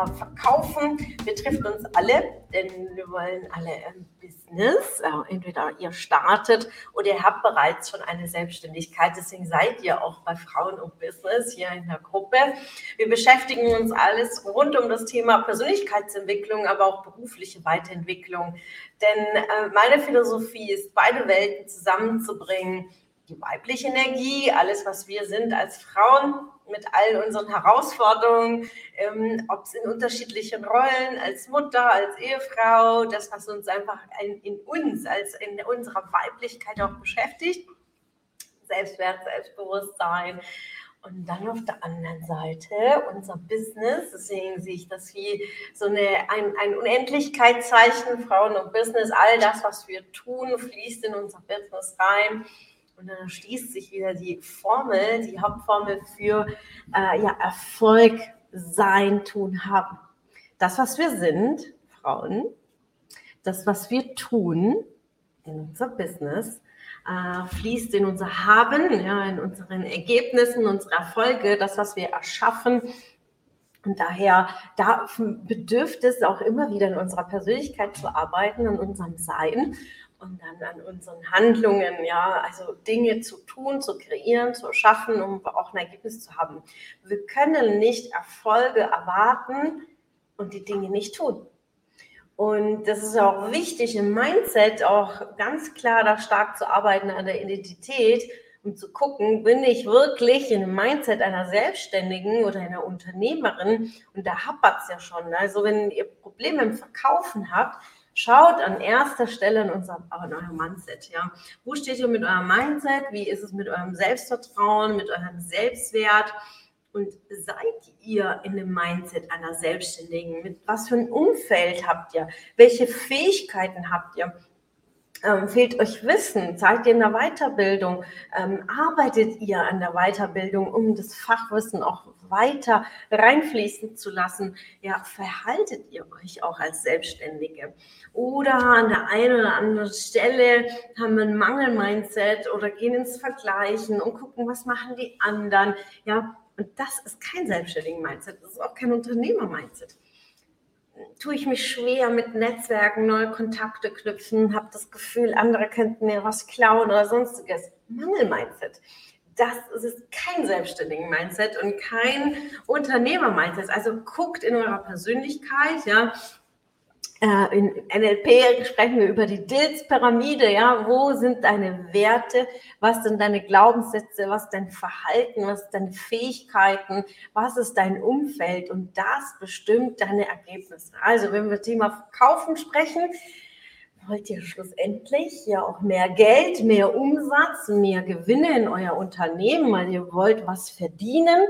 Ja, verkaufen betrifft uns alle, denn wir wollen alle ein Business. Äh, entweder ihr startet oder ihr habt bereits schon eine Selbstständigkeit. Deswegen seid ihr auch bei Frauen und Business hier in der Gruppe. Wir beschäftigen uns alles rund um das Thema Persönlichkeitsentwicklung, aber auch berufliche Weiterentwicklung. Denn äh, meine Philosophie ist, beide Welten zusammenzubringen. Die weibliche Energie, alles, was wir sind als Frauen mit all unseren Herausforderungen, ähm, ob es in unterschiedlichen Rollen, als Mutter, als Ehefrau, das, was uns einfach in, in uns, als in unserer Weiblichkeit auch beschäftigt. Selbstwert, Selbstbewusstsein. Und dann auf der anderen Seite unser Business, deswegen sehe ich das wie so eine, ein, ein Unendlichkeitszeichen, Frauen und Business, all das, was wir tun, fließt in unser Business rein. Und dann schließt sich wieder die Formel, die Hauptformel für äh, ja, Erfolg, Sein, Tun, Haben. Das, was wir sind, Frauen, das, was wir tun in unser Business, äh, fließt in unser Haben, ja, in unseren Ergebnissen, unsere Erfolge, das, was wir erschaffen. Und daher da bedürft es auch immer wieder in unserer Persönlichkeit zu arbeiten, in unserem Sein und dann an unseren Handlungen, ja, also Dinge zu tun, zu kreieren, zu schaffen, um auch ein Ergebnis zu haben. Wir können nicht Erfolge erwarten und die Dinge nicht tun. Und das ist auch wichtig im Mindset, auch ganz klar da stark zu arbeiten an der Identität und zu gucken, bin ich wirklich in dem Mindset einer Selbstständigen oder einer Unternehmerin? Und da hapert es ja schon. Also wenn ihr Probleme im Verkaufen habt, Schaut an erster Stelle in, unserem, in eurem Mindset. Ja. Wo steht ihr mit eurem Mindset? Wie ist es mit eurem Selbstvertrauen, mit eurem Selbstwert? Und seid ihr in dem Mindset einer Selbstständigen? Mit was für ein Umfeld habt ihr? Welche Fähigkeiten habt ihr? Ähm, fehlt euch Wissen? Seid ihr in der Weiterbildung? Ähm, arbeitet ihr an der Weiterbildung, um das Fachwissen auch weiter reinfließen zu lassen? Ja, verhaltet ihr euch auch als Selbstständige? Oder an der einen oder anderen Stelle haben wir ein Mangel-Mindset oder gehen ins Vergleichen und gucken, was machen die anderen? Ja, und das ist kein selbstständigen Mindset. Das ist auch kein Unternehmer-Mindset tue ich mich schwer mit Netzwerken, neue Kontakte knüpfen, habe das Gefühl, andere könnten mir was klauen oder sonstiges. Mangel-Mindset. Das ist kein selbstständigen Mindset und kein Unternehmer-Mindset. Also guckt in eurer Persönlichkeit, ja, äh, in NLP sprechen wir über die Dills-Pyramide, ja, wo sind deine Werte, was sind deine Glaubenssätze, was ist dein Verhalten, was sind deine Fähigkeiten, was ist dein Umfeld? Und das bestimmt deine Ergebnisse. Also wenn wir Thema Verkaufen sprechen, wollt ihr schlussendlich ja auch mehr Geld, mehr Umsatz, mehr Gewinne in euer Unternehmen, weil ihr wollt was verdienen,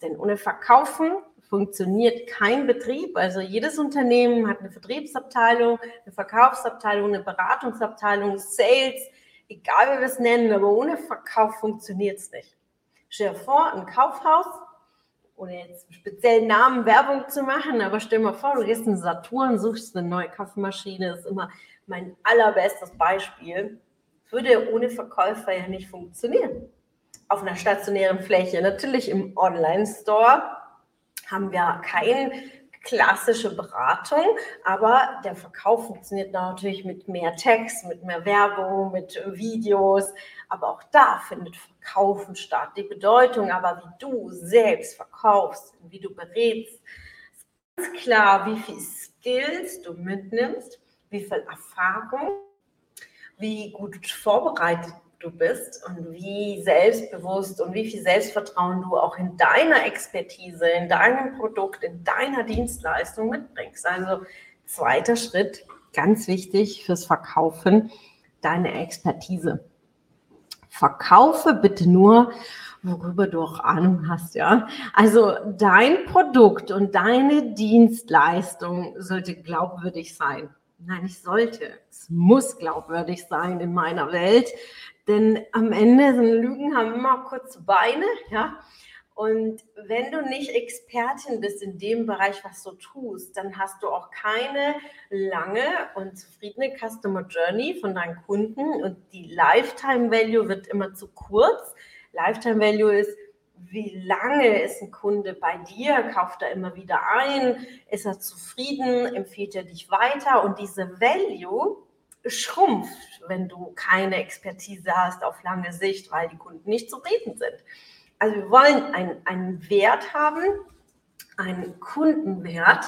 denn ohne Verkaufen funktioniert kein Betrieb. Also jedes Unternehmen hat eine Vertriebsabteilung, eine Verkaufsabteilung, eine Beratungsabteilung, Sales, egal wie wir es nennen, aber ohne Verkauf funktioniert es nicht. Stell dir vor, ein Kaufhaus, ohne jetzt speziellen Namen Werbung zu machen, aber stell dir mal vor, du gehst in Saturn, suchst eine neue Kaffeemaschine, das ist immer mein allerbestes Beispiel. Würde ohne Verkäufer ja nicht funktionieren. Auf einer stationären Fläche, natürlich im Online-Store, haben wir keine klassische Beratung, aber der Verkauf funktioniert natürlich mit mehr Text, mit mehr Werbung, mit Videos, aber auch da findet Verkaufen statt. Die Bedeutung aber, wie du selbst verkaufst, wie du berätst, ist ganz klar, wie viel Skills du mitnimmst, wie viel Erfahrung, wie gut vorbereitet du bist und wie selbstbewusst und wie viel Selbstvertrauen du auch in deiner Expertise, in deinem Produkt, in deiner Dienstleistung mitbringst. Also zweiter Schritt, ganz wichtig fürs Verkaufen, deine Expertise. Verkaufe bitte nur, worüber du auch Ahnung hast, ja. Also dein Produkt und deine Dienstleistung sollte glaubwürdig sein. Nein, ich sollte. Es muss glaubwürdig sein in meiner Welt. Denn am Ende sind Lügen haben immer kurze Beine, ja. Und wenn du nicht Expertin bist in dem Bereich, was du tust, dann hast du auch keine lange und zufriedene Customer Journey von deinen Kunden. Und die Lifetime Value wird immer zu kurz. Lifetime Value ist, wie lange ist ein Kunde bei dir, kauft er immer wieder ein, ist er zufrieden, empfiehlt er dich weiter? Und diese Value schrumpft, wenn du keine Expertise hast auf lange Sicht, weil die Kunden nicht zufrieden sind. Also wir wollen ein, einen Wert haben, einen Kundenwert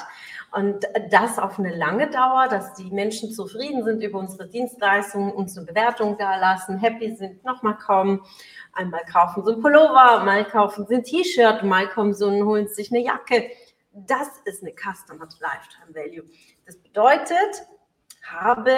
und das auf eine lange Dauer, dass die Menschen zufrieden sind über unsere Dienstleistungen, uns eine Bewertung da lassen, happy sind, nochmal kommen. Einmal kaufen sie ein Pullover, mal kaufen sie ein T-Shirt, mal kommen sie und holen sich eine Jacke. Das ist eine Customer Lifetime Value. Das bedeutet, habe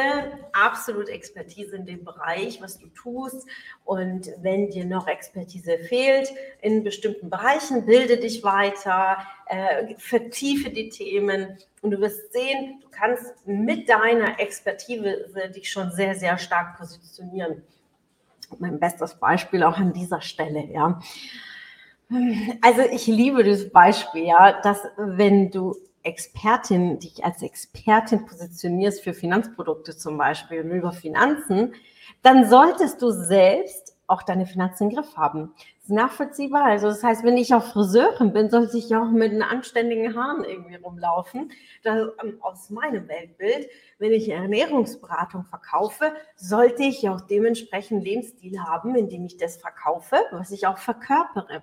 absolut Expertise in dem Bereich, was du tust. Und wenn dir noch Expertise fehlt in bestimmten Bereichen, bilde dich weiter, äh, vertiefe die Themen und du wirst sehen, du kannst mit deiner Expertise dich schon sehr, sehr stark positionieren. Mein bestes Beispiel auch an dieser Stelle, ja. Also ich liebe dieses Beispiel, ja, dass wenn du Expertin, dich als Expertin positionierst für Finanzprodukte zum Beispiel und über Finanzen, dann solltest du selbst auch deine Finanzen im Griff haben. Das ist nachvollziehbar. Also das heißt, wenn ich auch Friseurin bin, sollte ich auch mit einem anständigen Haaren irgendwie rumlaufen. Das, ähm, aus meinem Weltbild, wenn ich Ernährungsberatung verkaufe, sollte ich auch dementsprechend Lebensstil haben, indem ich das verkaufe, was ich auch verkörpere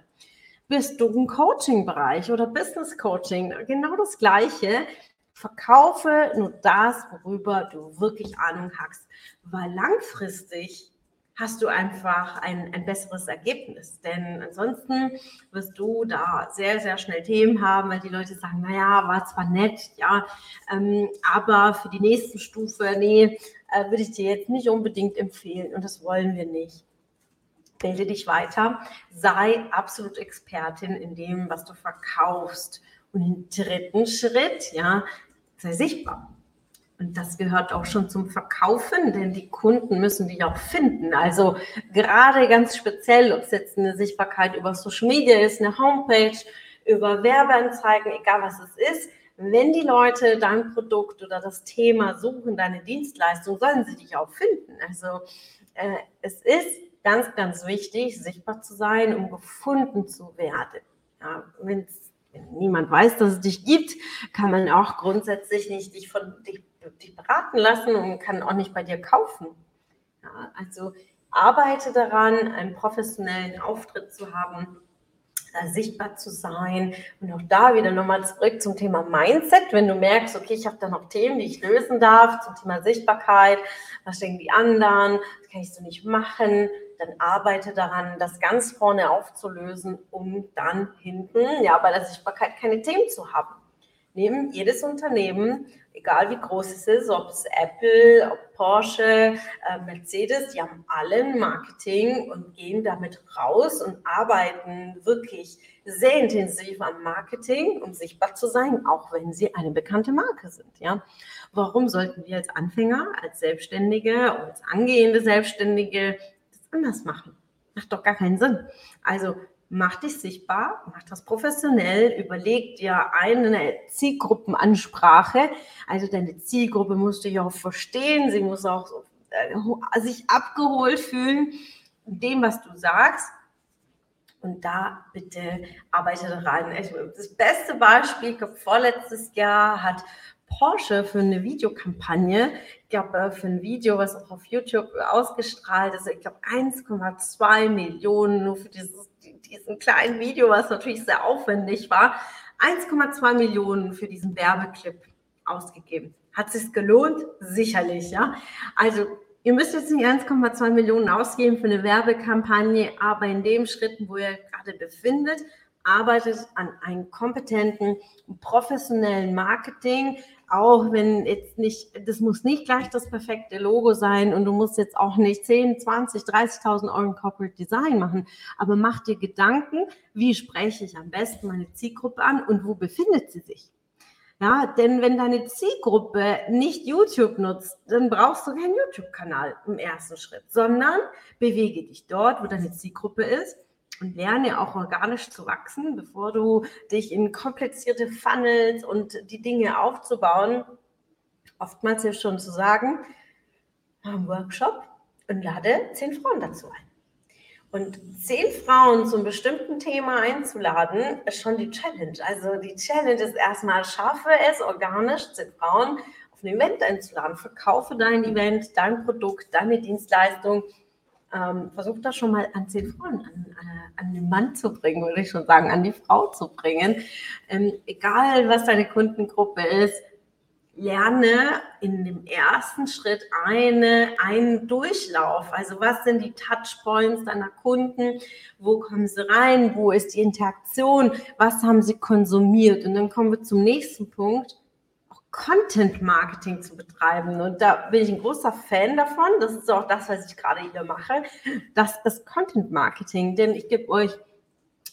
bist du im Coaching-Bereich oder Business Coaching, genau das Gleiche. Verkaufe nur das, worüber du wirklich Ahnung hast, weil langfristig hast du einfach ein, ein besseres Ergebnis. Denn ansonsten wirst du da sehr, sehr schnell Themen haben, weil die Leute sagen, naja, war zwar nett, ja, ähm, aber für die nächste Stufe, nee, äh, würde ich dir jetzt nicht unbedingt empfehlen und das wollen wir nicht bilde dich weiter, sei absolut Expertin in dem, was du verkaufst. Und im dritten Schritt, ja, sei sichtbar. Und das gehört auch schon zum Verkaufen, denn die Kunden müssen dich auch finden. Also gerade ganz speziell, ob es jetzt eine Sichtbarkeit über Social Media ist, eine Homepage, über Werbeanzeigen, egal was es ist. Wenn die Leute dein Produkt oder das Thema suchen, deine Dienstleistung, sollen sie dich auch finden. Also äh, es ist ganz, ganz wichtig, sichtbar zu sein, um gefunden zu werden. Ja, wenn niemand weiß, dass es dich gibt, kann man auch grundsätzlich nicht dich von dich, dich beraten lassen und kann auch nicht bei dir kaufen. Ja, also arbeite daran, einen professionellen Auftritt zu haben, sichtbar zu sein. Und auch da wieder nochmal zurück zum Thema Mindset. Wenn du merkst, okay, ich habe da noch Themen, die ich lösen darf zum Thema Sichtbarkeit, was denken die anderen, das kann ich so nicht machen, dann arbeite daran, das ganz vorne aufzulösen, um dann hinten ja bei der Sichtbarkeit keine Themen zu haben. Nehmen jedes Unternehmen, egal wie groß es ist, ob es Apple, ob Porsche, äh, Mercedes, die haben alle Marketing und gehen damit raus und arbeiten wirklich sehr intensiv am Marketing, um sichtbar zu sein, auch wenn sie eine bekannte Marke sind. Ja, warum sollten wir als Anfänger, als Selbstständige, als angehende Selbstständige anders machen. Macht doch gar keinen Sinn. Also mach dich sichtbar, mach das professionell, überleg dir eine Zielgruppenansprache. Also deine Zielgruppe musst du ja auch verstehen, sie muss auch äh, sich abgeholt fühlen dem, was du sagst. Und da bitte arbeite daran. Also das beste Beispiel, vorletztes Jahr hat Porsche für eine Videokampagne, ich glaube, äh, für ein Video, was auch auf YouTube ausgestrahlt ist, ich glaube, 1,2 Millionen nur für dieses, diesen kleinen Video, was natürlich sehr aufwendig war, 1,2 Millionen für diesen Werbeclip ausgegeben. Hat es sich gelohnt? Sicherlich, ja. Also ihr müsst jetzt nicht 1,2 Millionen ausgeben für eine Werbekampagne, aber in dem Schritt, wo ihr gerade befindet, arbeitet an einem kompetenten, professionellen Marketing, auch wenn jetzt nicht, das muss nicht gleich das perfekte Logo sein und du musst jetzt auch nicht 10, 20, 30.000 Euro Corporate Design machen, aber mach dir Gedanken, wie spreche ich am besten meine Zielgruppe an und wo befindet sie sich? Ja, denn wenn deine Zielgruppe nicht YouTube nutzt, dann brauchst du keinen YouTube-Kanal im ersten Schritt, sondern bewege dich dort, wo deine Zielgruppe ist und lerne auch organisch zu wachsen, bevor du dich in komplizierte Funnels und die Dinge aufzubauen. Oftmals hilft schon zu sagen, einen Workshop und lade zehn Frauen dazu ein. Und zehn Frauen zum bestimmten Thema einzuladen, ist schon die Challenge. Also die Challenge ist erstmal, schaffe es organisch, zehn Frauen auf ein Event einzuladen. Verkaufe dein Event, dein Produkt, deine Dienstleistung. Ähm, versuch das schon mal an zehn Frauen, an, äh, an den Mann zu bringen, würde ich schon sagen, an die Frau zu bringen. Ähm, egal, was deine Kundengruppe ist, lerne in dem ersten Schritt eine, einen Durchlauf. Also was sind die Touchpoints deiner Kunden? Wo kommen sie rein? Wo ist die Interaktion? Was haben sie konsumiert? Und dann kommen wir zum nächsten Punkt. Content Marketing zu betreiben. Und da bin ich ein großer Fan davon. Das ist auch das, was ich gerade hier mache. Das ist Content Marketing, denn ich gebe euch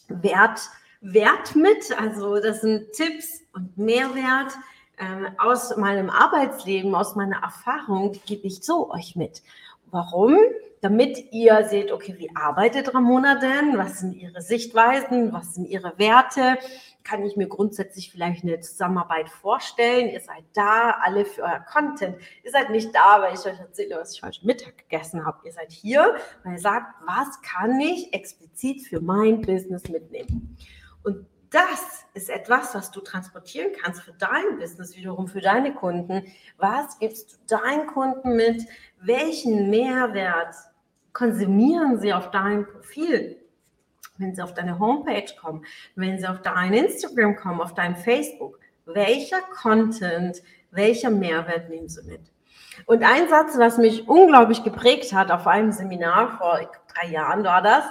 Wert, Wert mit. Also das sind Tipps und Mehrwert, äh, aus meinem Arbeitsleben, aus meiner Erfahrung, die gebe ich so euch mit. Warum? Damit ihr seht, okay, wie arbeitet Ramona denn? Was sind ihre Sichtweisen? Was sind ihre Werte? Kann ich mir grundsätzlich vielleicht eine Zusammenarbeit vorstellen? Ihr seid da, alle für euer Content. Ihr seid nicht da, weil ich euch erzähle, was ich heute Mittag gegessen habe. Ihr seid hier, weil ihr sagt, was kann ich explizit für mein Business mitnehmen? Und das ist etwas, was du transportieren kannst für dein Business, wiederum für deine Kunden. Was gibst du deinen Kunden mit? Welchen Mehrwert konsumieren sie auf deinem Profil? Wenn sie auf deine Homepage kommen, wenn sie auf dein Instagram kommen, auf dein Facebook, welcher Content, welcher Mehrwert nehmen sie mit? Und ein Satz, was mich unglaublich geprägt hat auf einem Seminar vor drei Jahren war das,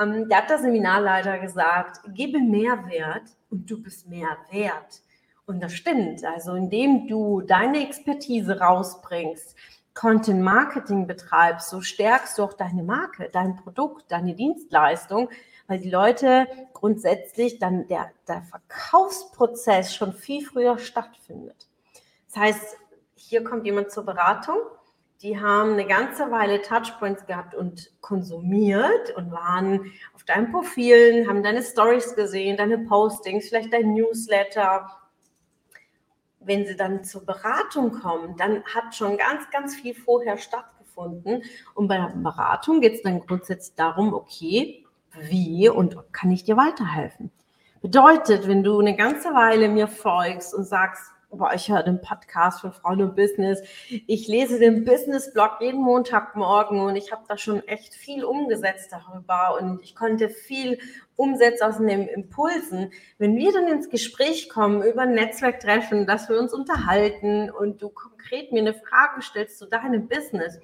ähm, da hat der Seminarleiter gesagt, gebe mehr Wert und du bist mehr wert. Und das stimmt. Also indem du deine Expertise rausbringst, Content Marketing betreibst, so stärkst du auch deine Marke, dein Produkt, deine Dienstleistung, weil die Leute grundsätzlich dann der, der Verkaufsprozess schon viel früher stattfindet. Das heißt, hier kommt jemand zur Beratung die haben eine ganze Weile Touchpoints gehabt und konsumiert und waren auf deinen Profilen, haben deine Stories gesehen, deine Postings, vielleicht dein Newsletter. Wenn sie dann zur Beratung kommen, dann hat schon ganz, ganz viel vorher stattgefunden. Und bei der Beratung geht es dann grundsätzlich darum, okay, wie und kann ich dir weiterhelfen? Bedeutet, wenn du eine ganze Weile mir folgst und sagst, boah, ich höre den Podcast von Frauen und Business. Ich lese den Business-Blog jeden Montagmorgen und ich habe da schon echt viel umgesetzt darüber und ich konnte viel umsetzen aus den Impulsen. Wenn wir dann ins Gespräch kommen über ein Netzwerktreffen, dass wir uns unterhalten und du konkret mir eine Frage stellst zu deinem Business,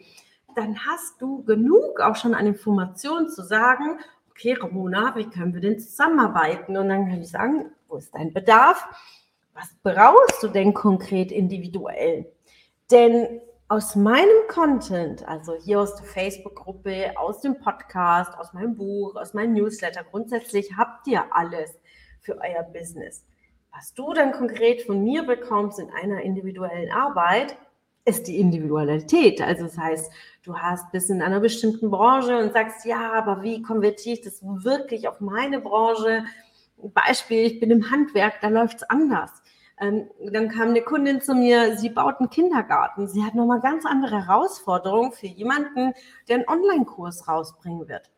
dann hast du genug auch schon an Informationen zu sagen, okay, Ramona, wie können wir denn zusammenarbeiten? Und dann kann ich sagen, wo ist dein Bedarf? was brauchst du denn konkret individuell? Denn aus meinem Content, also hier aus der Facebook-Gruppe, aus dem Podcast, aus meinem Buch, aus meinem Newsletter, grundsätzlich habt ihr alles für euer Business. Was du dann konkret von mir bekommst in einer individuellen Arbeit, ist die Individualität. Also das heißt, du hast bis in einer bestimmten Branche und sagst, ja, aber wie konvertiere ich das wirklich auf meine Branche? Beispiel, ich bin im Handwerk, da läuft es anders. Ähm, dann kam eine Kundin zu mir, sie baut einen Kindergarten. Sie hat nochmal ganz andere Herausforderungen für jemanden, der einen Online-Kurs rausbringen wird.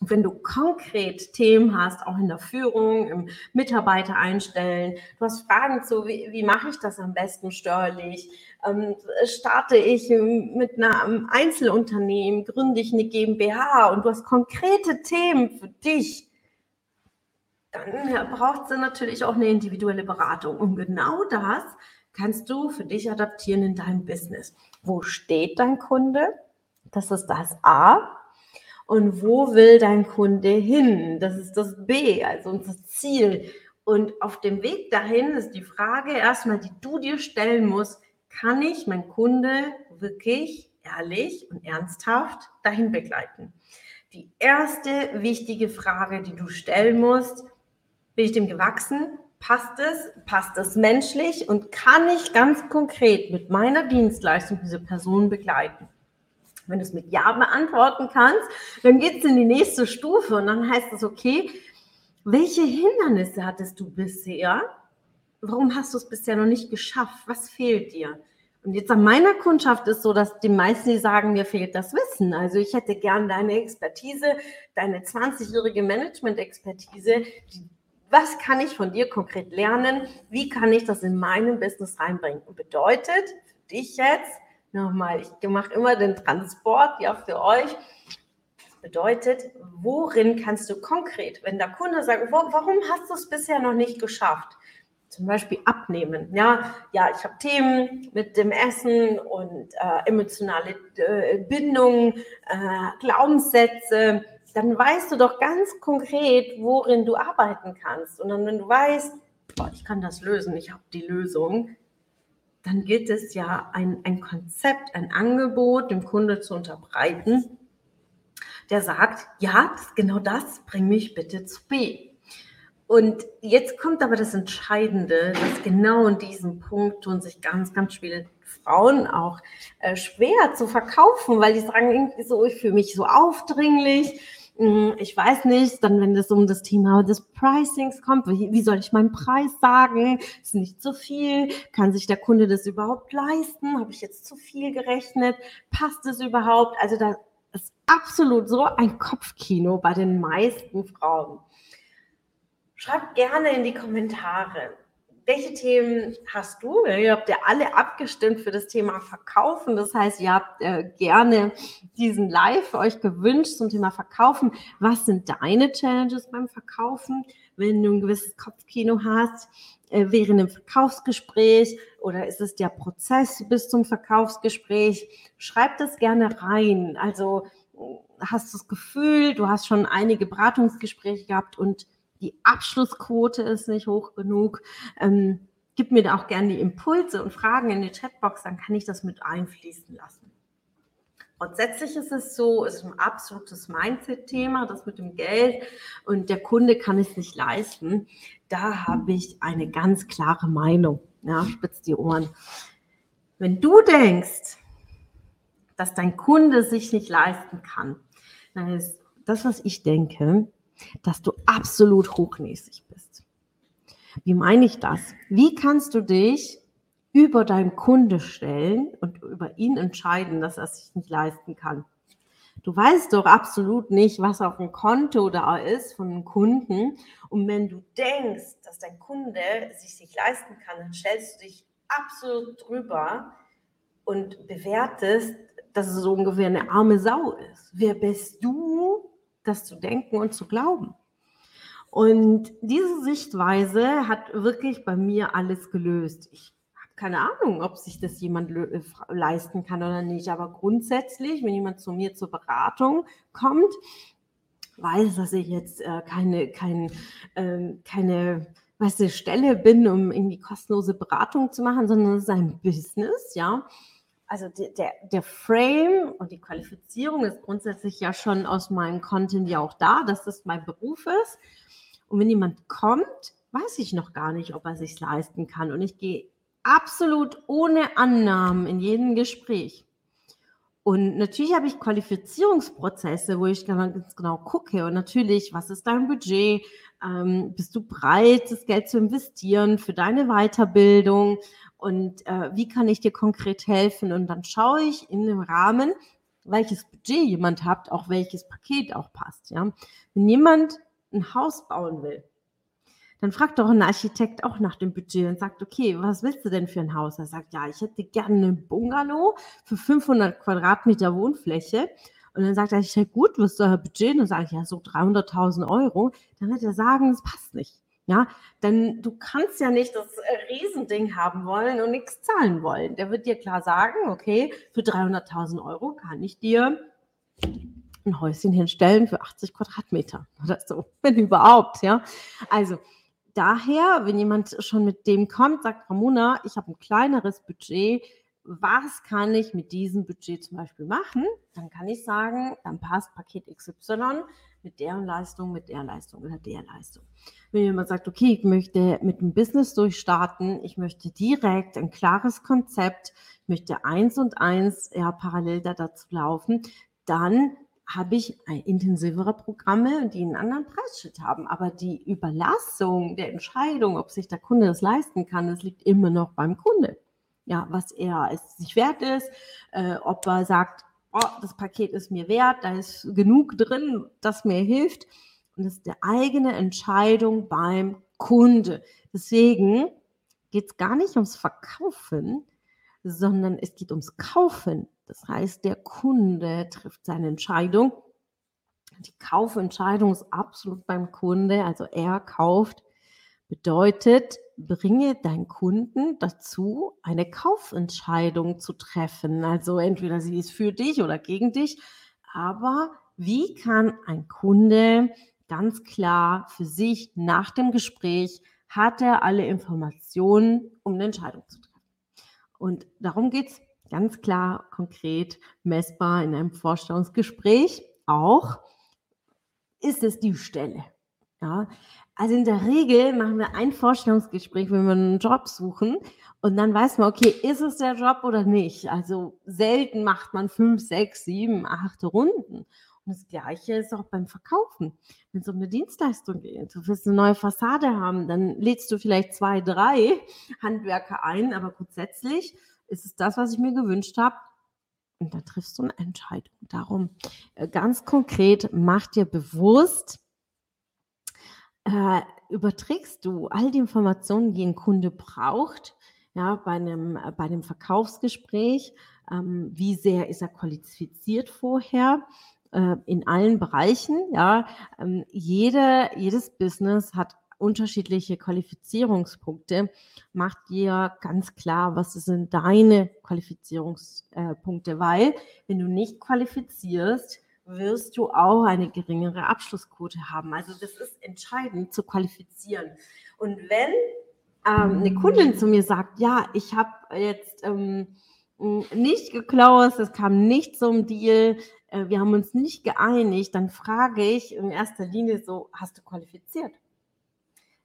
Und wenn du konkret Themen hast, auch in der Führung, im Mitarbeiter einstellen, du hast Fragen zu, wie, wie mache ich das am besten steuerlich? Ähm, starte ich mit einem Einzelunternehmen, gründe ich eine GmbH und du hast konkrete Themen für dich, dann braucht es natürlich auch eine individuelle Beratung. Und genau das kannst du für dich adaptieren in deinem Business. Wo steht dein Kunde? Das ist das A. Und wo will dein Kunde hin? Das ist das B, also unser Ziel. Und auf dem Weg dahin ist die Frage erstmal, die du dir stellen musst, kann ich mein Kunde wirklich ehrlich und ernsthaft dahin begleiten? Die erste wichtige Frage, die du stellen musst, bin ich dem gewachsen? Passt es? Passt es menschlich? Und kann ich ganz konkret mit meiner Dienstleistung diese Person begleiten? Wenn du es mit Ja beantworten kannst, dann geht es in die nächste Stufe und dann heißt es, okay, welche Hindernisse hattest du bisher? Warum hast du es bisher noch nicht geschafft? Was fehlt dir? Und jetzt an meiner Kundschaft ist so, dass die meisten, die sagen, mir fehlt das Wissen. Also ich hätte gern deine Expertise, deine 20-jährige Management-Expertise. Was kann ich von dir konkret lernen? Wie kann ich das in meinem Business reinbringen? Und bedeutet für dich jetzt, nochmal, ich mache immer den Transport ja für euch. Bedeutet, worin kannst du konkret, wenn der Kunde sagt, warum hast du es bisher noch nicht geschafft? Zum Beispiel abnehmen. Ja, ja, ich habe Themen mit dem Essen und äh, emotionale äh, Bindungen, äh, Glaubenssätze. Dann weißt du doch ganz konkret, worin du arbeiten kannst. Und dann, wenn du weißt, boah, ich kann das lösen, ich habe die Lösung, dann gilt es ja, ein, ein Konzept, ein Angebot dem Kunde zu unterbreiten, der sagt, ja, genau das, bring mich bitte zu B. Und jetzt kommt aber das Entscheidende, dass genau in diesem Punkt tun sich ganz, ganz viele Frauen auch äh, schwer zu verkaufen, weil die sagen irgendwie so, ich fühle mich so aufdringlich. Hm, ich weiß nicht, dann wenn es um das Thema des Pricings kommt, wie, wie soll ich meinen Preis sagen? Ist nicht zu viel? Kann sich der Kunde das überhaupt leisten? Habe ich jetzt zu viel gerechnet? Passt es überhaupt? Also da ist absolut so ein Kopfkino bei den meisten Frauen. Schreibt gerne in die Kommentare, welche Themen hast du? Ihr habt ja alle abgestimmt für das Thema Verkaufen. Das heißt, ihr habt äh, gerne diesen Live euch gewünscht zum Thema Verkaufen. Was sind deine Challenges beim Verkaufen, wenn du ein gewisses Kopfkino hast? Äh, während dem Verkaufsgespräch oder ist es der Prozess bis zum Verkaufsgespräch? Schreib das gerne rein. Also hast du das Gefühl, du hast schon einige Beratungsgespräche gehabt und die Abschlussquote ist nicht hoch genug. Ähm, gib mir da auch gerne die Impulse und Fragen in die Chatbox, dann kann ich das mit einfließen lassen. Grundsätzlich ist es so, ist ein absolutes Mindset-Thema, das mit dem Geld und der Kunde kann es nicht leisten. Da habe ich eine ganz klare Meinung. Ja, spitz die Ohren. Wenn du denkst, dass dein Kunde sich nicht leisten kann, dann ist das, was ich denke, dass du absolut hochnäsig bist. Wie meine ich das? Wie kannst du dich über deinen Kunde stellen und über ihn entscheiden, dass er sich nicht leisten kann? Du weißt doch absolut nicht, was auf dem Konto da ist von einem Kunden. Und wenn du denkst, dass dein Kunde sich nicht leisten kann, dann stellst du dich absolut drüber und bewertest, dass es so ungefähr eine arme Sau ist. Wer bist du, das zu denken und zu glauben. Und diese Sichtweise hat wirklich bei mir alles gelöst. Ich habe keine Ahnung, ob sich das jemand äh, leisten kann oder nicht, aber grundsätzlich, wenn jemand zu mir zur Beratung kommt, weiß, dass ich jetzt äh, keine, kein, äh, keine weißt du, Stelle bin, um irgendwie kostenlose Beratung zu machen, sondern es ist ein Business, ja also der, der Frame und die Qualifizierung ist grundsätzlich ja schon aus meinem Content ja auch da, dass das mein Beruf ist. Und wenn jemand kommt, weiß ich noch gar nicht, ob er sich leisten kann. Und ich gehe absolut ohne Annahmen in jedem Gespräch. Und natürlich habe ich Qualifizierungsprozesse, wo ich ganz genau gucke. Und natürlich, was ist dein Budget? Ähm, bist du bereit, das Geld zu investieren für deine Weiterbildung? Und äh, wie kann ich dir konkret helfen? Und dann schaue ich in dem Rahmen, welches Budget jemand hat, auch welches Paket auch passt. Ja? Wenn jemand ein Haus bauen will, dann fragt doch ein Architekt auch nach dem Budget und sagt, okay, was willst du denn für ein Haus? Er sagt, ja, ich hätte gerne einen Bungalow für 500 Quadratmeter Wohnfläche. Und dann sagt der Architekt, gut, was ist euer Budget? Und dann sage ich, ja, so 300.000 Euro. Dann wird er sagen, das passt nicht. Ja, denn du kannst ja nicht das äh, Riesending haben wollen und nichts zahlen wollen. Der wird dir klar sagen, okay, für 300.000 Euro kann ich dir ein Häuschen hinstellen für 80 Quadratmeter oder so, wenn überhaupt, ja. Also daher, wenn jemand schon mit dem kommt, sagt Ramona, ich habe ein kleineres Budget, was kann ich mit diesem Budget zum Beispiel machen? Dann kann ich sagen, dann passt Paket XY mit der Leistung, mit der Leistung oder der Leistung. Wenn jemand sagt, okay, ich möchte mit dem Business durchstarten, ich möchte direkt ein klares Konzept, ich möchte eins und eins ja, parallel da dazu laufen, dann habe ich intensivere Programme, die einen anderen Preisschritt haben. Aber die Überlassung der Entscheidung, ob sich der Kunde das leisten kann, das liegt immer noch beim Kunde. Ja, was er es sich wert ist, äh, ob er sagt, oh, das Paket ist mir wert, da ist genug drin, das mir hilft. Und das ist eine eigene Entscheidung beim Kunde. Deswegen geht es gar nicht ums Verkaufen, sondern es geht ums Kaufen. Das heißt, der Kunde trifft seine Entscheidung. Die Kaufentscheidung ist absolut beim Kunde, also er kauft. Bedeutet, bringe deinen Kunden dazu, eine Kaufentscheidung zu treffen. Also entweder sie ist für dich oder gegen dich. Aber wie kann ein Kunde ganz klar für sich nach dem Gespräch, hat er alle Informationen, um eine Entscheidung zu treffen? Und darum geht es ganz klar, konkret, messbar in einem Vorstellungsgespräch auch. Ist es die Stelle? Ja, also in der Regel machen wir ein Vorstellungsgespräch, wenn wir einen Job suchen und dann weiß man, okay, ist es der Job oder nicht? Also selten macht man fünf, sechs, sieben, acht Runden. Und das Gleiche ist auch beim Verkaufen. Wenn es um eine Dienstleistung geht, du willst eine neue Fassade haben, dann lädst du vielleicht zwei, drei Handwerker ein, aber grundsätzlich ist es das, was ich mir gewünscht habe. Und da triffst du eine Entscheidung. Darum äh, ganz konkret, mach dir bewusst, äh, überträgst du all die Informationen, die ein Kunde braucht, ja, bei einem, äh, bei einem Verkaufsgespräch, ähm, wie sehr ist er qualifiziert vorher, äh, in allen Bereichen, ja, ähm, jede, jedes Business hat unterschiedliche Qualifizierungspunkte, macht dir ganz klar, was sind deine Qualifizierungspunkte, weil wenn du nicht qualifizierst, wirst du auch eine geringere Abschlussquote haben. Also das ist entscheidend zu qualifizieren. Und wenn ähm, eine Kundin zu mir sagt, ja, ich habe jetzt ähm, nicht geklaut, es kam nicht zum Deal, äh, wir haben uns nicht geeinigt, dann frage ich in erster Linie so, hast du qualifiziert?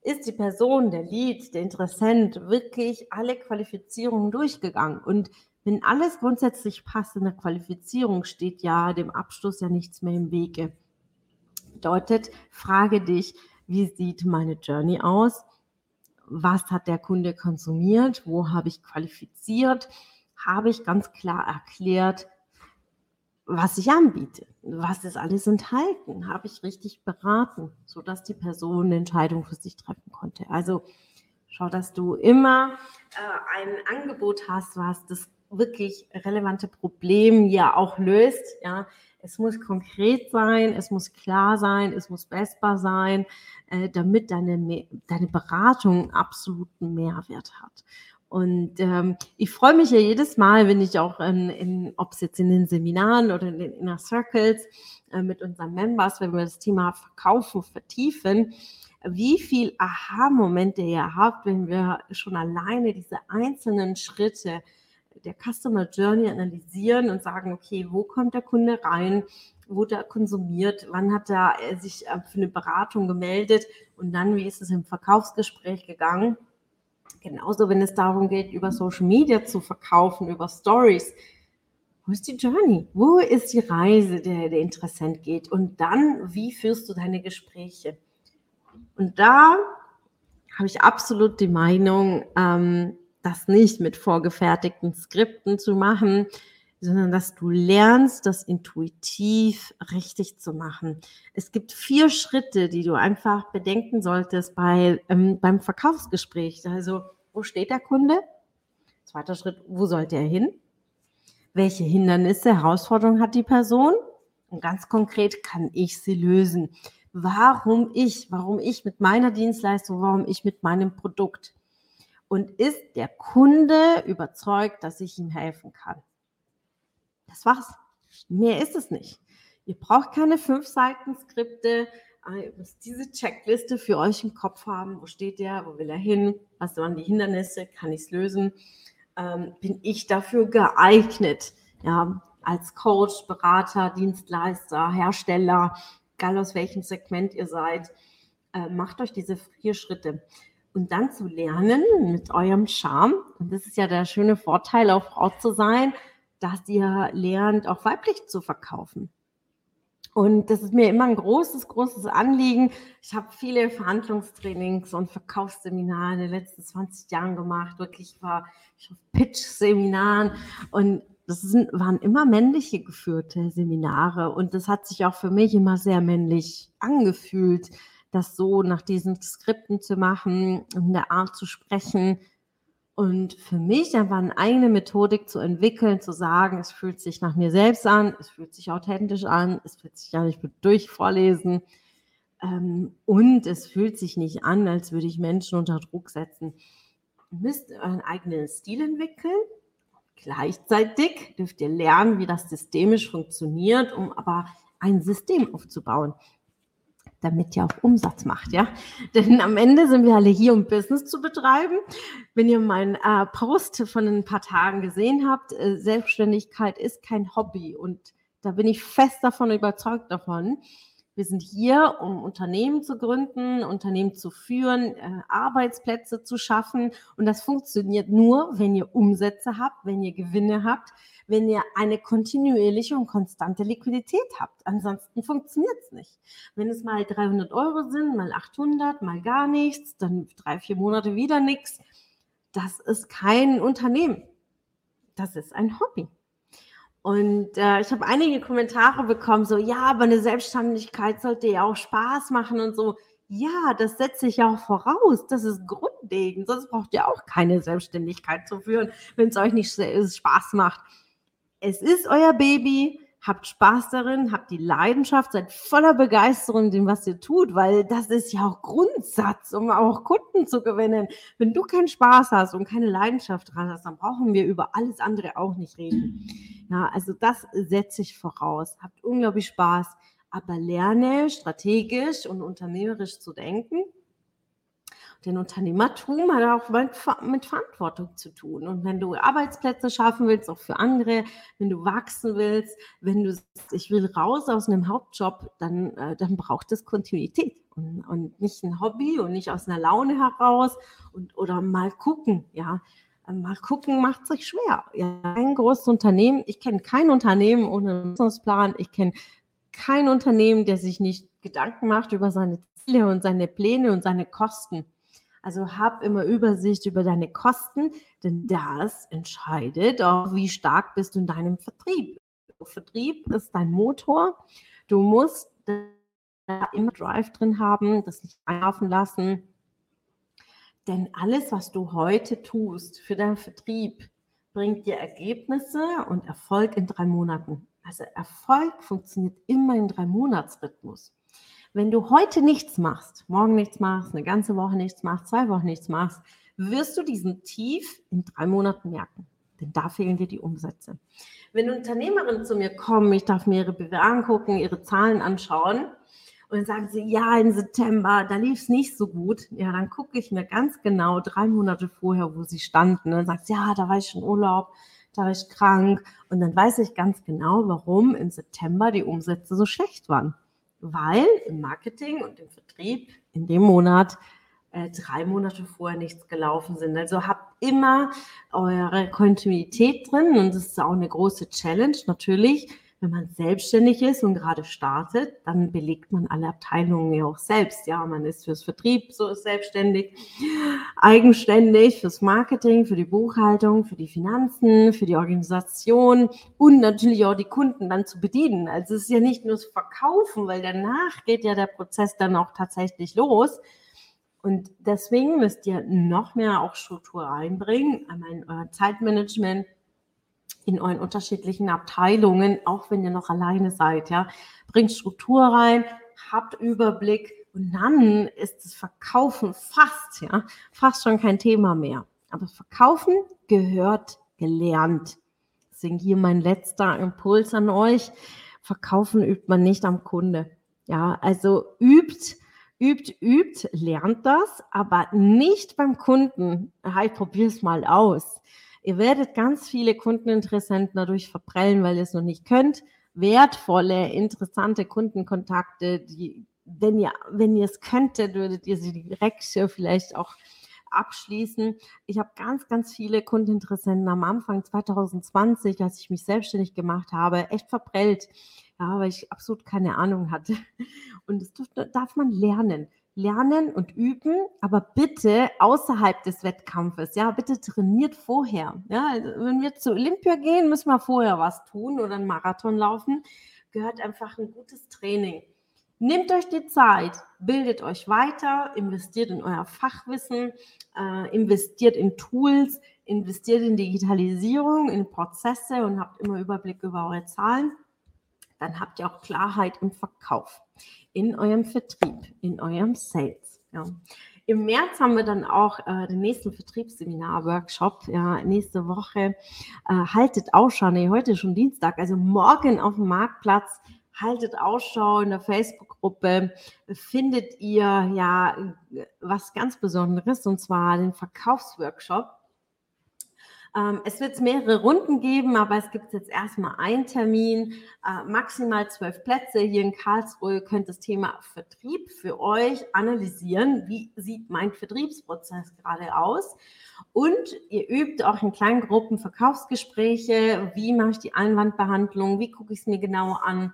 Ist die Person, der Lead, der Interessent wirklich alle Qualifizierungen durchgegangen? Und wenn alles grundsätzlich passt in der Qualifizierung, steht ja dem Abschluss ja nichts mehr im Wege. Bedeutet, frage dich, wie sieht meine Journey aus? Was hat der Kunde konsumiert? Wo habe ich qualifiziert? Habe ich ganz klar erklärt, was ich anbiete? Was ist alles enthalten? Habe ich richtig beraten, sodass die Person eine Entscheidung für sich treffen konnte? Also schau, dass du immer äh, ein Angebot hast, was das wirklich relevante Problem ja auch löst. Ja, es muss konkret sein, es muss klar sein, es muss messbar sein, äh, damit deine, deine Beratung absoluten Mehrwert hat. Und ähm, ich freue mich ja jedes Mal, wenn ich auch in, in ob es jetzt in den Seminaren oder in den Inner Circles äh, mit unseren Members, wenn wir das Thema Verkaufen vertiefen, wie viel Aha-Momente ihr habt, wenn wir schon alleine diese einzelnen Schritte der Customer Journey analysieren und sagen, okay, wo kommt der Kunde rein, wurde er konsumiert, wann hat er äh, sich äh, für eine Beratung gemeldet und dann, wie ist es im Verkaufsgespräch gegangen. Genauso, wenn es darum geht, über Social Media zu verkaufen, über Stories. Wo ist die Journey? Wo ist die Reise, der der Interessent geht? Und dann, wie führst du deine Gespräche? Und da habe ich absolut die Meinung, ähm, das nicht mit vorgefertigten Skripten zu machen, sondern dass du lernst, das intuitiv richtig zu machen. Es gibt vier Schritte, die du einfach bedenken solltest bei, ähm, beim Verkaufsgespräch. Also, wo steht der Kunde? Zweiter Schritt, wo sollte er hin? Welche Hindernisse, Herausforderungen hat die Person? Und ganz konkret kann ich sie lösen. Warum ich? Warum ich mit meiner Dienstleistung? Warum ich mit meinem Produkt? Und ist der Kunde überzeugt, dass ich ihm helfen kann. Das war's. Mehr ist es nicht. Ihr braucht keine fünf Seiten Skripte. Ihr müsst diese Checkliste für euch im Kopf haben. Wo steht der? Wo will er hin? Was waren die Hindernisse? Kann ich es lösen? Ähm, bin ich dafür geeignet? Ja, als Coach, Berater, Dienstleister, Hersteller egal aus welchem Segment ihr seid, äh, macht euch diese vier Schritte. Und dann zu lernen mit eurem Charme, und das ist ja der schöne Vorteil, auch Frau zu sein, dass ihr lernt, auch weiblich zu verkaufen. Und das ist mir immer ein großes, großes Anliegen. Ich habe viele Verhandlungstrainings und Verkaufsseminare in den letzten 20 Jahren gemacht. Wirklich war ich auf Pitch-Seminaren und das sind, waren immer männliche geführte Seminare. Und das hat sich auch für mich immer sehr männlich angefühlt, das so nach diesen Skripten zu machen in der Art zu sprechen, und für mich einfach eine eigene Methodik zu entwickeln, zu sagen, es fühlt sich nach mir selbst an, es fühlt sich authentisch an, es fühlt sich ja nicht durch vorlesen ähm, und es fühlt sich nicht an, als würde ich Menschen unter Druck setzen. Ihr müsst euren eigenen Stil entwickeln. Gleichzeitig dürft ihr lernen, wie das systemisch funktioniert, um aber ein System aufzubauen damit ihr auch Umsatz macht, ja. Denn am Ende sind wir alle hier, um Business zu betreiben. Wenn ihr meinen äh, Post von ein paar Tagen gesehen habt, äh, Selbstständigkeit ist kein Hobby und da bin ich fest davon überzeugt davon. Wir sind hier, um Unternehmen zu gründen, Unternehmen zu führen, äh, Arbeitsplätze zu schaffen. Und das funktioniert nur, wenn ihr Umsätze habt, wenn ihr Gewinne habt, wenn ihr eine kontinuierliche und konstante Liquidität habt. Ansonsten funktioniert es nicht. Wenn es mal 300 Euro sind, mal 800, mal gar nichts, dann drei, vier Monate wieder nichts, das ist kein Unternehmen. Das ist ein Hobby. Und äh, ich habe einige Kommentare bekommen, so, ja, aber eine Selbstständigkeit sollte ja auch Spaß machen und so. Ja, das setze ich ja auch voraus. Das ist grundlegend. Sonst braucht ihr auch keine Selbstständigkeit zu führen, wenn es euch nicht Spaß macht es ist euer Baby, habt Spaß darin, habt die Leidenschaft, seid voller Begeisterung dem, was ihr tut, weil das ist ja auch Grundsatz, um auch Kunden zu gewinnen. Wenn du keinen Spaß hast und keine Leidenschaft dran hast, dann brauchen wir über alles andere auch nicht reden. Ja, also das setze ich voraus. Habt unglaublich Spaß, aber lerne strategisch und unternehmerisch zu denken denn Unternehmertum hat auch mit Verantwortung zu tun. Und wenn du Arbeitsplätze schaffen willst, auch für andere, wenn du wachsen willst, wenn du ich will raus aus einem Hauptjob, dann, äh, dann braucht es Kontinuität und, und, nicht ein Hobby und nicht aus einer Laune heraus und, oder mal gucken, ja. Mal gucken macht sich schwer. Ja, ein großes Unternehmen, ich kenne kein Unternehmen ohne einen Businessplan, ich kenne kein Unternehmen, der sich nicht Gedanken macht über seine Ziele und seine Pläne und seine Kosten. Also hab immer Übersicht über deine Kosten, denn das entscheidet auch, wie stark bist du in deinem Vertrieb. Vertrieb ist dein Motor. Du musst da immer Drive drin haben, das nicht einlaufen lassen. Denn alles, was du heute tust für deinen Vertrieb, bringt dir Ergebnisse und Erfolg in drei Monaten. Also Erfolg funktioniert immer in drei Monatsrhythmus. Wenn du heute nichts machst, morgen nichts machst, eine ganze Woche nichts machst, zwei Wochen nichts machst, wirst du diesen Tief in drei Monaten merken. Denn da fehlen dir die Umsätze. Wenn Unternehmerinnen zu mir kommen, ich darf mir ihre BWA angucken, ihre Zahlen anschauen und dann sagen sie, ja, im September, da lief es nicht so gut. Ja, dann gucke ich mir ganz genau drei Monate vorher, wo sie standen. Und dann sagt sie, ja, da war ich schon Urlaub, da war ich krank. Und dann weiß ich ganz genau, warum im September die Umsätze so schlecht waren weil im Marketing und im Vertrieb in dem Monat äh, drei Monate vorher nichts gelaufen sind. Also habt immer eure Kontinuität drin und das ist auch eine große Challenge natürlich wenn man selbstständig ist und gerade startet, dann belegt man alle Abteilungen ja auch selbst. Ja, man ist fürs Vertrieb so selbstständig, eigenständig, fürs Marketing, für die Buchhaltung, für die Finanzen, für die Organisation und natürlich auch die Kunden dann zu bedienen. Also es ist ja nicht nur das Verkaufen, weil danach geht ja der Prozess dann auch tatsächlich los. Und deswegen müsst ihr noch mehr auch Struktur reinbringen, einmal in euer Zeitmanagement, in euren unterschiedlichen Abteilungen, auch wenn ihr noch alleine seid, ja. Bringt Struktur rein, habt Überblick und dann ist das Verkaufen fast, ja, fast schon kein Thema mehr. Aber Verkaufen gehört gelernt. Deswegen hier mein letzter Impuls an euch. Verkaufen übt man nicht am Kunde. Ja, also übt, übt, übt, lernt das, aber nicht beim Kunden. Ja, ich es mal aus. Ihr werdet ganz viele Kundeninteressenten dadurch verprellen, weil ihr es noch nicht könnt, wertvolle, interessante Kundenkontakte, die, wenn ihr, wenn ihr es könntet, würdet ihr sie direkt vielleicht auch abschließen. Ich habe ganz, ganz viele Kundeninteressenten am Anfang 2020, als ich mich selbstständig gemacht habe, echt verprellt, ja, weil ich absolut keine Ahnung hatte. Und das darf man lernen lernen und üben, aber bitte außerhalb des Wettkampfes. Ja, bitte trainiert vorher. Ja, also wenn wir zu Olympia gehen, müssen wir vorher was tun oder einen Marathon laufen. Gehört einfach ein gutes Training. Nehmt euch die Zeit, bildet euch weiter, investiert in euer Fachwissen, äh, investiert in Tools, investiert in Digitalisierung, in Prozesse und habt immer Überblick über eure Zahlen. Dann habt ihr auch Klarheit im Verkauf in eurem Vertrieb, in eurem Sales. Ja. Im März haben wir dann auch äh, den nächsten Vertriebsseminar-Workshop. Ja, nächste Woche äh, haltet Ausschau. Nee, heute schon Dienstag, also morgen auf dem Marktplatz. Haltet Ausschau in der Facebook-Gruppe. Findet ihr ja was ganz Besonderes und zwar den Verkaufsworkshop ähm, es wird mehrere Runden geben, aber es gibt jetzt erstmal einen Termin, äh, maximal zwölf Plätze hier in Karlsruhe. Könnt das Thema Vertrieb für euch analysieren. Wie sieht mein Vertriebsprozess gerade aus? Und ihr übt auch in kleinen Gruppen Verkaufsgespräche. Wie mache ich die Einwandbehandlung? Wie gucke ich es mir genau an?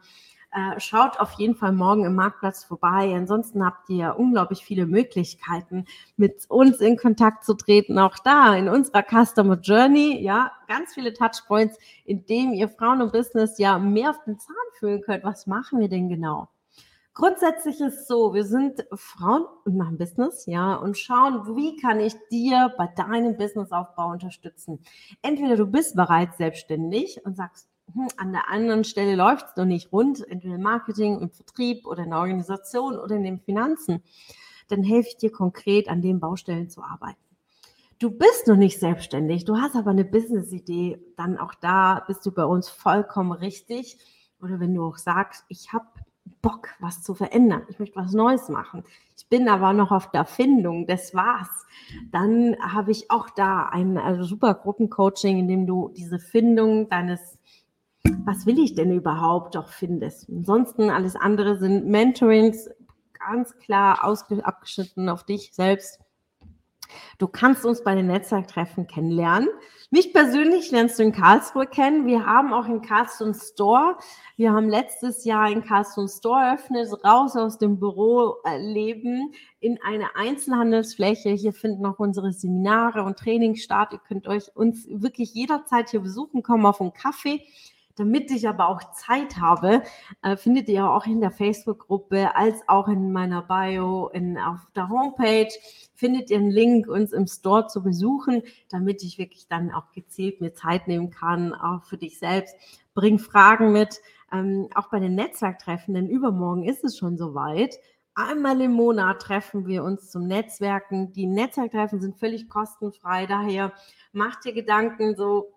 Äh, schaut auf jeden Fall morgen im Marktplatz vorbei. Ansonsten habt ihr unglaublich viele Möglichkeiten, mit uns in Kontakt zu treten. Auch da in unserer Customer Journey, ja, ganz viele Touchpoints, in dem ihr Frauen und Business ja mehr auf den Zahn fühlen könnt. Was machen wir denn genau? Grundsätzlich ist so, wir sind Frauen und machen Business, ja, und schauen, wie kann ich dir bei deinem Businessaufbau unterstützen. Entweder du bist bereits selbstständig und sagst, hm, an der anderen Stelle läuft es noch nicht rund, entweder im Marketing, im Vertrieb oder in der Organisation oder in den Finanzen, dann helfe ich dir konkret an den Baustellen zu arbeiten. Du bist noch nicht selbstständig, du hast aber eine Business-Idee, dann auch da bist du bei uns vollkommen richtig. Oder wenn du auch sagst, ich habe Bock, was zu verändern, ich möchte was Neues machen, ich bin aber noch auf der Findung, das war's, dann habe ich auch da ein also super Gruppencoaching, in dem du diese Findung deines was will ich denn überhaupt doch findest. Ansonsten alles andere sind Mentorings, ganz klar abgeschnitten auf dich selbst. Du kannst uns bei den Netzwerktreffen kennenlernen. Mich persönlich lernst du in Karlsruhe kennen. Wir haben auch in Karlsruhe einen Store. Wir haben letztes Jahr in Karlsruhe Store eröffnet, raus aus dem Büroleben in eine Einzelhandelsfläche. Hier finden auch unsere Seminare und Trainings statt. Ihr könnt euch uns wirklich jederzeit hier besuchen, kommen auf einen Kaffee. Damit ich aber auch Zeit habe, äh, findet ihr auch in der Facebook-Gruppe als auch in meiner Bio in, auf der Homepage findet ihr einen Link, uns im Store zu besuchen, damit ich wirklich dann auch gezielt mir Zeit nehmen kann, auch für dich selbst. Bring Fragen mit, ähm, auch bei den Netzwerktreffen, denn übermorgen ist es schon soweit. Einmal im Monat treffen wir uns zum Netzwerken. Die Netzwerktreffen sind völlig kostenfrei. Daher macht dir Gedanken so,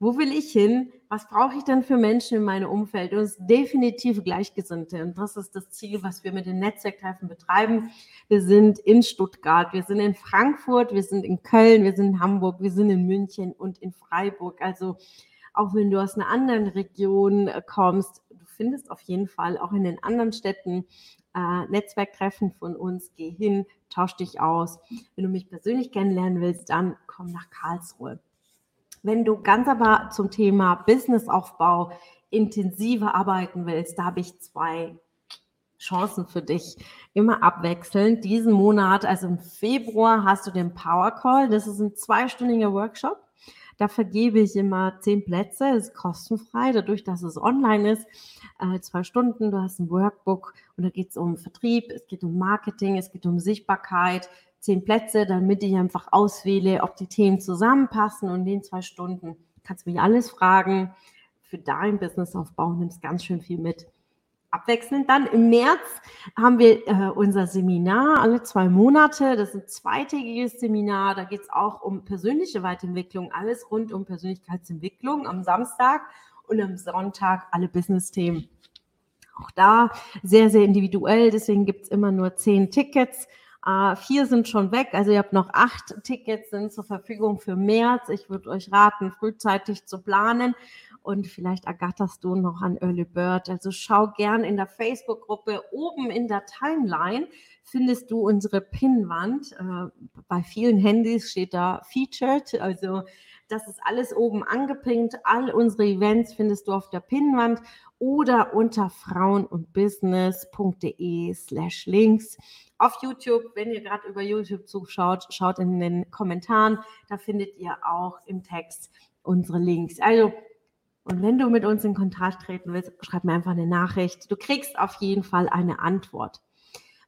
wo will ich hin? Was brauche ich denn für Menschen in meinem Umfeld? Und es ist definitiv Gleichgesinnte. Und das ist das Ziel, was wir mit den Netzwerktreffen betreiben. Wir sind in Stuttgart, wir sind in Frankfurt, wir sind in Köln, wir sind in Hamburg, wir sind in München und in Freiburg. Also auch wenn du aus einer anderen Region äh, kommst, du findest auf jeden Fall auch in den anderen Städten äh, Netzwerktreffen von uns. Geh hin, tausch dich aus. Wenn du mich persönlich kennenlernen willst, dann komm nach Karlsruhe. Wenn du ganz aber zum Thema Businessaufbau intensiver arbeiten willst, da habe ich zwei Chancen für dich. Immer abwechselnd. Diesen Monat, also im Februar, hast du den Power Call. Das ist ein zweistündiger Workshop. Da vergebe ich immer zehn Plätze, das ist kostenfrei, dadurch, dass es online ist. Äh, zwei Stunden, du hast ein Workbook und da geht es um Vertrieb, es geht um Marketing, es geht um Sichtbarkeit, zehn Plätze, damit ich einfach auswähle, ob die Themen zusammenpassen und in den zwei Stunden kannst du mich alles fragen. Für dein Businessaufbau nimmst ganz schön viel mit. Abwechselnd dann im März haben wir äh, unser Seminar alle zwei Monate. Das ist ein zweitägiges Seminar. Da geht es auch um persönliche Weiterentwicklung, alles rund um Persönlichkeitsentwicklung am Samstag und am Sonntag alle Business-Themen. Auch da sehr, sehr individuell. Deswegen gibt es immer nur zehn Tickets. Äh, vier sind schon weg, also ihr habt noch acht Tickets sind zur Verfügung für März. Ich würde euch raten, frühzeitig zu planen und vielleicht ergatterst du noch an Early Bird. Also schau gern in der Facebook-Gruppe oben in der Timeline findest du unsere Pinnwand. Äh, bei vielen Handys steht da Featured, also das ist alles oben angepinkt. All unsere Events findest du auf der Pinnwand oder unter frauenundbusiness.de slash links. Auf YouTube, wenn ihr gerade über YouTube zuschaut, schaut in den Kommentaren. Da findet ihr auch im Text unsere Links. Also, und wenn du mit uns in Kontakt treten willst, schreib mir einfach eine Nachricht. Du kriegst auf jeden Fall eine Antwort.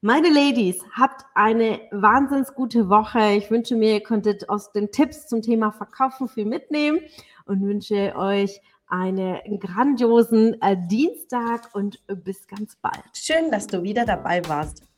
Meine Ladies, habt eine wahnsinnig gute Woche. Ich wünsche mir, ihr konntet aus den Tipps zum Thema Verkaufen viel mitnehmen und wünsche euch einen grandiosen äh, Dienstag und bis ganz bald. Schön, dass du wieder dabei warst.